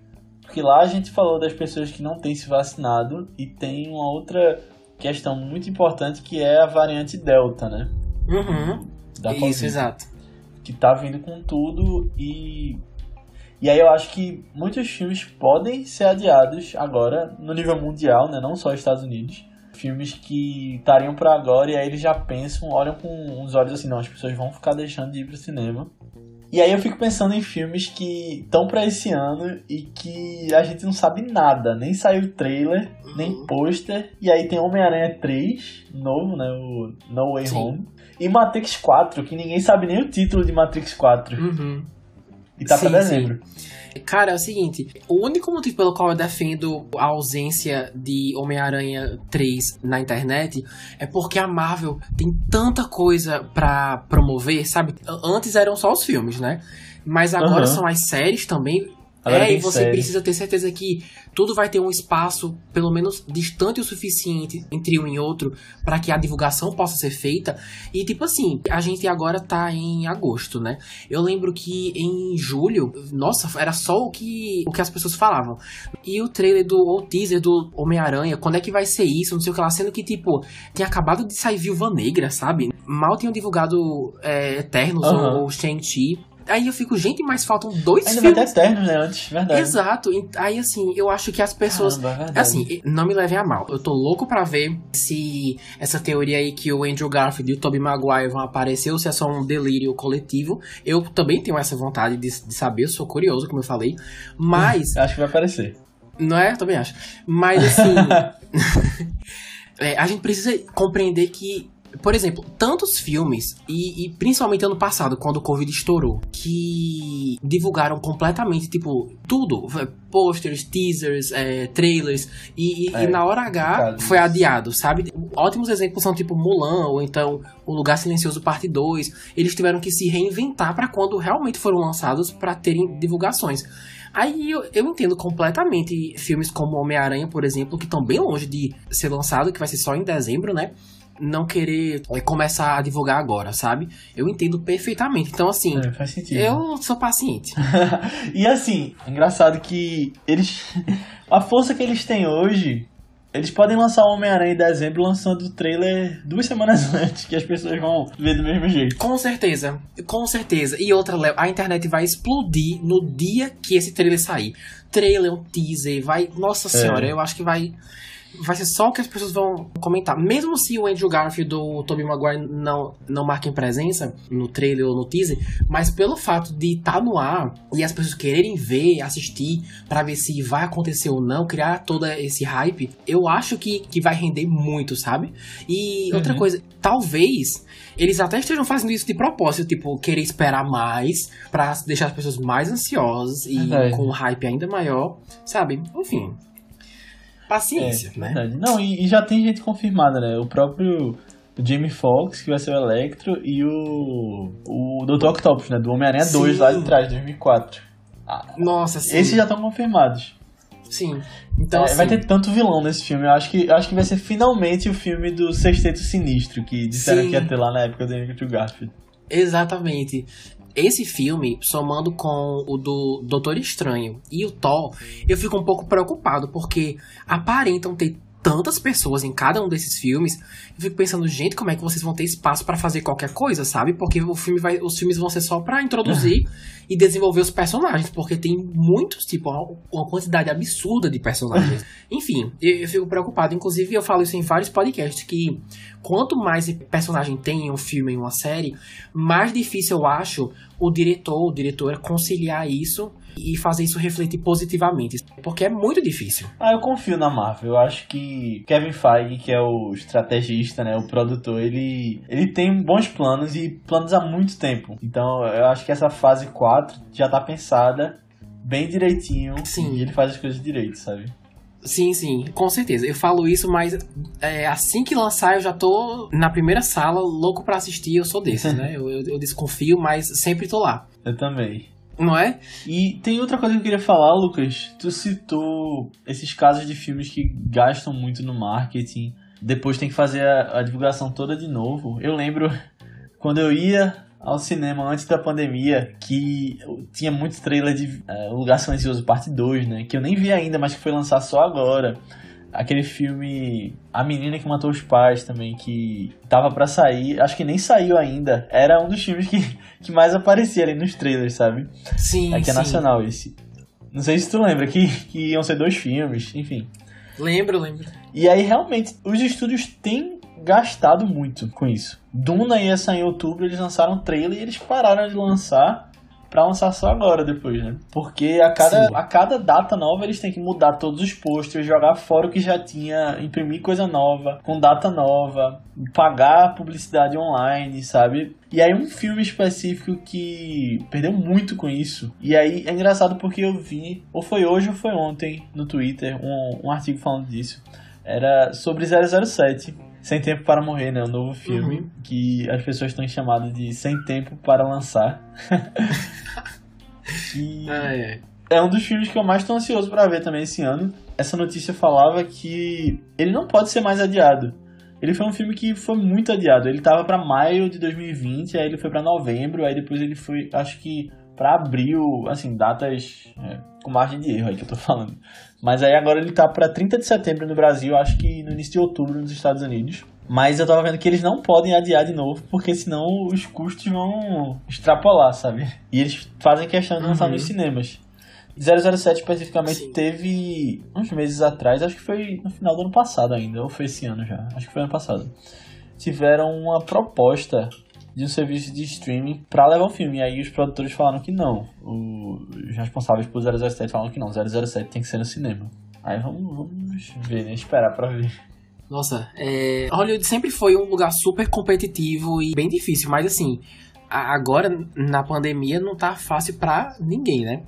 B: Porque lá a gente falou das pessoas que não têm se vacinado e tem uma outra questão muito importante que é a variante Delta, né?
A: Uhum.
B: Da
A: Isso,
B: Covid,
A: exato.
B: Que tá vindo com tudo e. E aí eu acho que muitos filmes podem ser adiados agora no nível mundial, né? Não só Estados Unidos. Filmes que estariam para agora e aí eles já pensam, olham com uns olhos assim, não, as pessoas vão ficar deixando de ir pro cinema. E aí eu fico pensando em filmes que estão para esse ano e que a gente não sabe nada, nem saiu trailer, nem
A: Uhum.
B: pôster. E aí tem Homem-Aranha 3, novo, né, o No Way
A: Sim.
B: Home. E Matrix 4, que ninguém sabe nem o título de Matrix 4.
A: Uhum.
B: E tá
A: Sim,
B: pra dezembro.
A: Cara, é o seguinte, o único motivo pelo qual eu defendo a ausência de Homem-Aranha 3 na internet é porque a Marvel tem tanta coisa pra promover, sabe? Antes eram só os filmes, né? Mas agora
B: Aham.
A: são as séries também.
B: Agora
A: é,
B: tem
A: e você
B: série.
A: precisa ter certeza que tudo vai ter um espaço, pelo menos distante o suficiente entre um e outro, para que a divulgação possa ser feita. E tipo assim, a gente agora tá em agosto, né? Eu lembro que em julho, nossa, era só o que, o que as pessoas falavam. E o trailer do, ou teaser do Homem-Aranha, quando é que vai ser isso? Não sei o que lá, sendo que, tipo, tinha acabado de sair Viúva Negra, sabe? Mal tinham divulgado é, Eternos
B: Aham.
A: ou, ou Shang-Chi. Aí eu fico, gente, mas faltam dois
B: Ainda vai ter
A: filmes.
B: Eternos, né, antes, verdade.
A: Exato. Aí, assim, eu acho que as pessoas.
B: Caramba, é.
A: Assim, não me levem a mal. Eu tô louco pra ver se essa teoria aí que o Andrew Garfield e o Tobey Maguire vão aparecer ou se é só um delírio coletivo. Eu também tenho essa vontade de, de saber, eu sou curioso, como eu falei. Mas,
B: Acho que vai aparecer.
A: não é? Eu também acho. Mas, assim, é, a gente precisa compreender que. Por exemplo, tantos filmes, e, e principalmente ano passado, quando o Covid estourou, que divulgaram completamente, tipo, tudo. Posters, teasers, é, trailers, e, e-
B: É,
A: e na hora H foi
B: isso.
A: adiado, sabe? Ótimos exemplos são tipo Mulan, ou então O Lugar Silencioso Parte 2. Eles tiveram que se reinventar pra quando realmente foram lançados pra terem divulgações. Aí eu, eu entendo completamente filmes como Homem-Aranha, por exemplo, que estão bem longe de ser lançado, que vai ser só em dezembro, né? Não querer é, começar a divulgar agora, sabe? Eu entendo perfeitamente. Então, assim,
B: É, faz sentido.
A: eu sou paciente.
B: e assim, engraçado que eles. A força que eles têm hoje. Eles podem lançar o Homem-Aranha em dezembro lançando o trailer duas semanas antes, que as pessoas vão ver do mesmo jeito.
A: Com certeza, com certeza. E outra, a internet vai explodir no dia que esse trailer sair. Trailer, um teaser, vai. Nossa senhora, eu acho que vai. Vai ser só o que as pessoas vão comentar. Mesmo se o Andrew Garfield ou o Tobey Maguire não, não marquem presença no trailer ou no teaser, mas pelo fato de estar no ar e as pessoas quererem ver, assistir, pra ver se vai acontecer ou não, criar todo esse hype, eu acho que, que vai render muito, sabe? E outra
B: Uhum.
A: coisa, talvez eles até estejam fazendo isso de propósito, tipo, querer esperar mais pra deixar as pessoas mais ansiosas e com um hype ainda maior, sabe? Enfim. Paciência,
B: É,
A: né?
B: verdade. Não, e, e já tem gente confirmada, né? O próprio Jamie Foxx, que vai ser o Electro, e o. O Dr. Octopus, né? Do Homem-Aranha
A: Sim.
B: 2 lá de trás, 2004.
A: Nossa, sim.
B: Esses já estão confirmados.
A: Sim. Então,
B: É,
A: assim,
B: Vai ter tanto vilão nesse filme. Eu acho que, eu acho que vai ser finalmente o filme do Sexteto Sinistro, que disseram
A: Sim.
B: que ia ter lá na época do Andrew Garfield.
A: Exatamente. Esse filme, somando com o do Doutor Estranho e o Thor, eu fico um pouco preocupado, porque aparentam ter tantas pessoas em cada um desses filmes. Eu fico pensando, gente, como é que vocês vão ter espaço pra fazer qualquer coisa, sabe? Porque o filme vai, os filmes vão ser só pra introduzir e desenvolver os personagens, porque tem muitos, tipo, uma quantidade absurda de personagens. Enfim, eu, eu fico preocupado. Inclusive, eu falo isso em vários podcasts, que quanto mais personagem tem em um filme, em uma série, mais difícil eu acho o diretor ou diretora conciliar isso e fazer isso refletir positivamente. Porque é muito difícil.
B: Ah, eu confio na Marvel. Eu acho que Kevin Feige, que é o estrategista, né, o produtor, ele, ele tem bons planos e planos há muito tempo. Então, eu acho que essa fase 4 já tá pensada bem direitinho
A: Sim.
B: e ele faz as coisas direito, sabe?
A: Sim, sim, com certeza. Eu falo isso, mas é, assim que lançar eu já tô na primeira sala, louco pra assistir. Eu sou desses, né? Eu, eu, eu desconfio, mas sempre tô lá.
B: Eu também.
A: Não é?
B: E tem outra coisa que eu queria falar, Lucas. Tu citou esses casos de filmes que gastam muito no marketing depois tem que fazer a, a divulgação toda de novo. Eu lembro quando eu ia ao cinema antes da pandemia que tinha muitos trailers de uh, Lugar Silencioso Parte 2, né? Que eu nem vi ainda, mas que foi lançado só agora. Aquele filme A Menina que Matou os Pais também, que tava para sair, acho que nem saiu ainda. Era um dos filmes que, que mais aparecia ali nos trailers, sabe?
A: Sim.
B: Aqui é
A: sim.
B: nacional esse. Não sei se tu lembra que, que iam ser dois filmes, enfim.
A: Lembro, lembro.
B: E aí realmente os estúdios têm gastado muito com isso. Duna ia sair em outubro, eles lançaram um trailer e eles pararam de lançar para lançar só agora depois, né? Porque a cada, a cada data nova eles têm que mudar todos os posters, jogar fora o que já tinha, imprimir coisa nova, com data nova, pagar publicidade online, sabe? E aí um filme específico que perdeu muito com isso. E aí é engraçado porque eu vi, ou foi hoje ou foi ontem, no Twitter, um, um artigo falando disso. Era sobre 007. Sem Tempo para Morrer, né? Um novo filme uhum. que as pessoas estão chamado de Sem Tempo para Lançar.
A: e ah, é.
B: é um dos filmes que eu mais estou ansioso para ver também esse ano. Essa notícia falava que ele não pode ser mais adiado. Ele foi um filme que foi muito adiado. Ele tava para maio de 2020, aí ele foi para novembro, aí depois ele foi, acho que para abril, assim, datas é, com margem de erro aí que eu tô falando. Mas aí agora ele tá para 30 de setembro no Brasil, acho que no início de outubro nos Estados Unidos. Mas eu tava vendo que eles não podem adiar de novo, porque senão os custos vão extrapolar, sabe? E eles fazem questão de lançar uhum. nos cinemas. 007 especificamente Sim. teve uns meses atrás, acho que foi no final do ano passado ainda, ou foi esse ano já, acho que foi ano passado. Tiveram uma proposta de um serviço de streaming para levar o filme. E aí os produtores falaram que não. Os responsáveis por 007 falaram que não. 007 tem que ser no cinema. Aí vamos, vamos ver, né? Esperar pra ver.
A: Nossa, é... Hollywood sempre foi um lugar super competitivo e bem difícil, mas assim, agora na pandemia não tá fácil pra ninguém, né?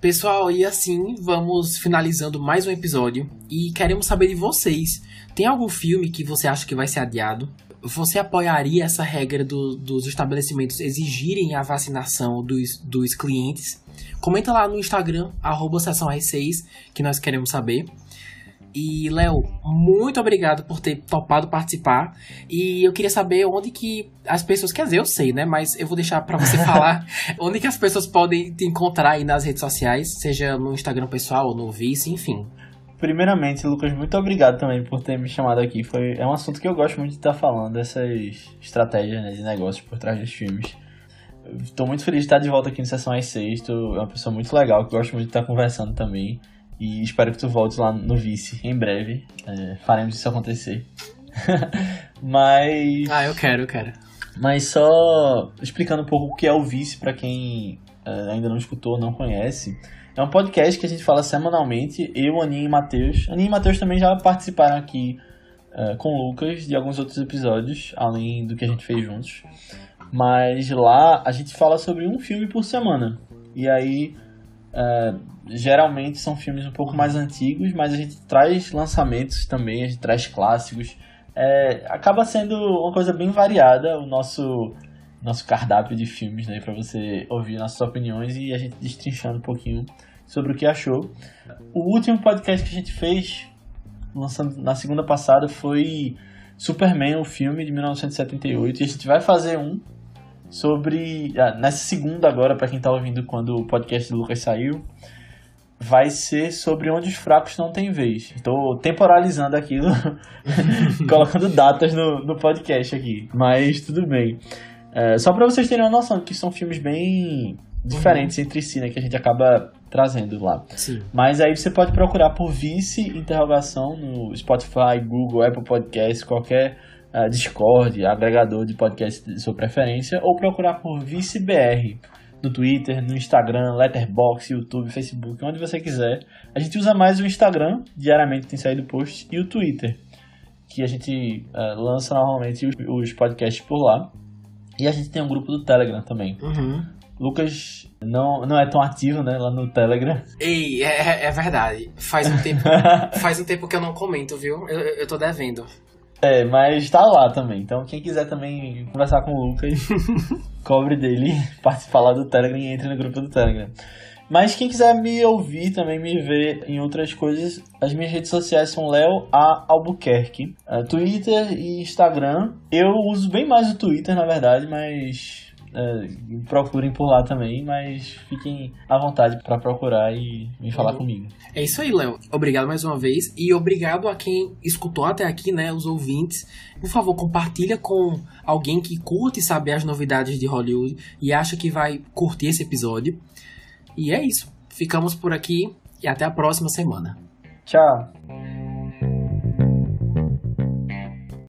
A: Pessoal, e assim vamos finalizando mais um episódio e queremos saber de vocês. Tem algum filme que você acha que vai ser adiado? Você apoiaria essa regra do, dos estabelecimentos exigirem a vacinação dos, dos clientes? Comenta lá no Instagram, arroba 6 que nós queremos saber. E, Léo, muito obrigado por ter topado participar. E eu queria saber onde que as pessoas. Quer dizer, eu sei, né? Mas eu vou deixar para você falar onde que as pessoas podem te encontrar aí nas redes sociais, seja no Instagram pessoal ou no Vice, enfim.
B: Primeiramente, Lucas, muito obrigado também por ter me chamado aqui. Foi, é um assunto que eu gosto muito de estar falando, essas estratégias né, de negócios por trás dos filmes. Estou muito feliz de estar de volta aqui no Sessão às 6. Tu é uma pessoa muito legal, que gosto muito de estar conversando também. E espero que tu voltes lá no Vice em breve. É, faremos isso acontecer. Mas.
A: Ah, eu quero, eu quero.
B: Mas só explicando um pouco o que é o Vice para quem é, ainda não escutou, não conhece. É um podcast que a gente fala semanalmente, eu, Aninha e Matheus. Aninha e Matheus também já participaram aqui uh, com o Lucas de alguns outros episódios, além do que a gente fez juntos. Mas lá a gente fala sobre um filme por semana. E aí, uh, geralmente são filmes um pouco mais antigos, mas a gente traz lançamentos também, a gente traz clássicos. É, acaba sendo uma coisa bem variada o nosso nosso cardápio de filmes, né, para você ouvir nossas opiniões e a gente destrinchando um pouquinho sobre o que achou. O último podcast que a gente fez, lançando na segunda passada, foi Superman, o filme de 1978, e a gente vai fazer um sobre ah, nessa segunda agora para quem tá ouvindo quando o podcast do Lucas saiu, vai ser sobre onde os fracos não têm vez. Estou temporalizando aquilo, colocando datas no, no podcast aqui, mas tudo bem. É, só para vocês terem uma noção que são filmes bem diferentes uhum. entre si, né? Que a gente acaba trazendo lá.
A: Sim.
B: Mas aí você pode procurar por Vice Interrogação no Spotify, Google, Apple Podcasts, qualquer uh, Discord, agregador de podcast de sua preferência, ou procurar por Vice BR no Twitter, no Instagram, Letterboxd, YouTube, Facebook, onde você quiser. A gente usa mais o Instagram, diariamente tem saído posts, e o Twitter, que a gente uh, lança normalmente os, os podcasts por lá. E a gente tem um grupo do Telegram também.
A: Uhum.
B: Lucas não, não é tão ativo, né, lá no Telegram.
A: Ei, é, é, é verdade. Faz um tempo faz um tempo que eu não comento, viu? Eu, eu tô devendo.
B: É, mas tá lá também. Então quem quiser também conversar com o Lucas, cobre dele, participar lá do Telegram e entre no grupo do Telegram. Mas quem quiser me ouvir também, me ver em outras coisas, as minhas redes sociais são Léo A. Albuquerque. Uh, Twitter e Instagram. Eu uso bem mais o Twitter, na verdade, mas é, procurem por lá também, mas fiquem à vontade para procurar e me falar uhum. comigo.
A: É isso aí, Léo. Obrigado mais uma vez e obrigado a quem escutou até aqui, né, os ouvintes. Por favor, compartilha com alguém que curte saber as novidades de Hollywood e acha que vai curtir esse episódio. E é isso. Ficamos por aqui e até a próxima semana.
B: Tchau.